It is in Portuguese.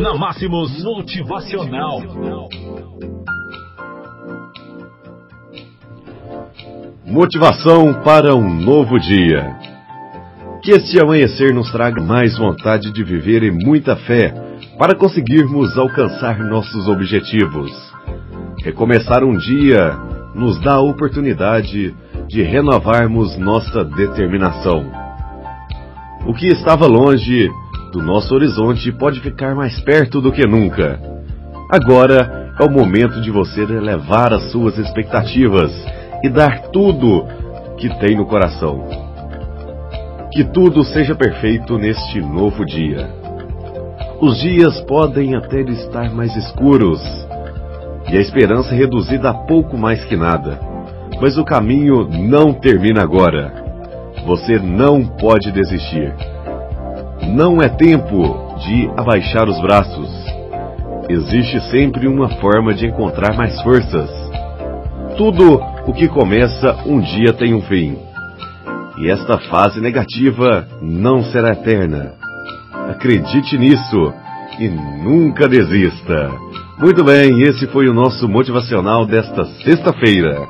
Na Máximos Motivacional. Motivação para um novo dia. Que este amanhecer nos traga mais vontade de viver e muita fé para conseguirmos alcançar nossos objetivos. Recomeçar um dia nos dá a oportunidade de renovarmos nossa determinação. O que estava longe do nosso horizonte pode ficar mais perto do que nunca. Agora é o momento de você elevar as suas expectativas e dar tudo que tem no coração. Que tudo seja perfeito neste novo dia. Os dias podem até estar mais escuros e a esperança reduzida a pouco mais que nada. Mas o caminho não termina agora. Você não pode desistir. Não é tempo de abaixar os braços. Existe sempre uma forma de encontrar mais forças. Tudo o que começa um dia tem um fim. E esta fase negativa não será eterna. Acredite nisso e nunca desista. Muito bem, esse foi o nosso motivacional desta sexta-feira.